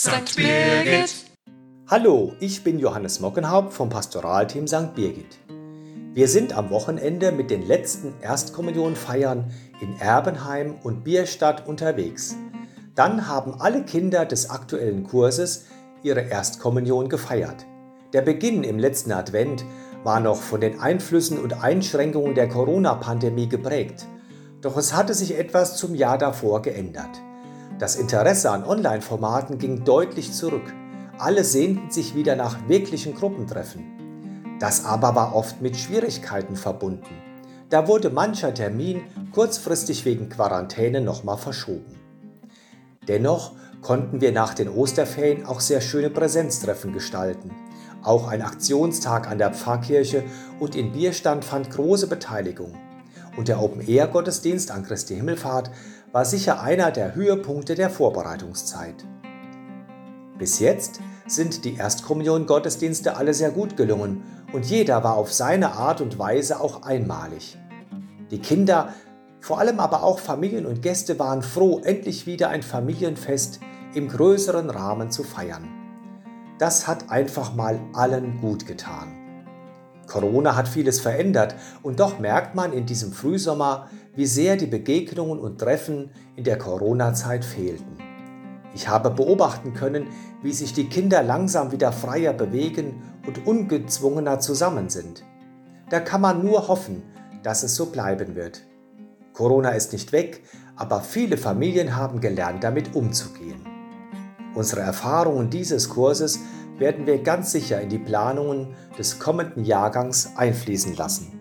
St. Birgit. Hallo, ich bin Johannes Mockenhaupt vom Pastoralteam St. Birgit. Wir sind am Wochenende mit den letzten Erstkommunionfeiern in Erbenheim und Bierstadt unterwegs. Dann haben alle Kinder des aktuellen Kurses ihre Erstkommunion gefeiert. Der Beginn im letzten Advent war noch von den Einflüssen und Einschränkungen der Corona-Pandemie geprägt. Doch es hatte sich etwas zum Jahr davor geändert. Das Interesse an Online-Formaten ging deutlich zurück. Alle sehnten sich wieder nach wirklichen Gruppentreffen. Das aber war oft mit Schwierigkeiten verbunden. Da wurde mancher Termin kurzfristig wegen Quarantäne nochmal verschoben. Dennoch konnten wir nach den Osterferien auch sehr schöne Präsenztreffen gestalten. Auch ein Aktionstag an der Pfarrkirche und in Bierstand fand große Beteiligung. Und der Open-Air-Gottesdienst an Christi Himmelfahrt war sicher einer der Höhepunkte der Vorbereitungszeit. Bis jetzt sind die Erstkommunion-Gottesdienste alle sehr gut gelungen und jeder war auf seine Art und Weise auch einmalig. Die Kinder, vor allem aber auch Familien und Gäste waren froh, endlich wieder ein Familienfest im größeren Rahmen zu feiern. Das hat einfach mal allen gut getan. Corona hat vieles verändert und doch merkt man in diesem Frühsommer, wie sehr die Begegnungen und Treffen in der Corona-Zeit fehlten. Ich habe beobachten können, wie sich die Kinder langsam wieder freier bewegen und ungezwungener zusammen sind. Da kann man nur hoffen, dass es so bleiben wird. Corona ist nicht weg, aber viele Familien haben gelernt, damit umzugehen. Unsere Erfahrungen dieses Kurses werden wir ganz sicher in die Planungen des kommenden Jahrgangs einfließen lassen.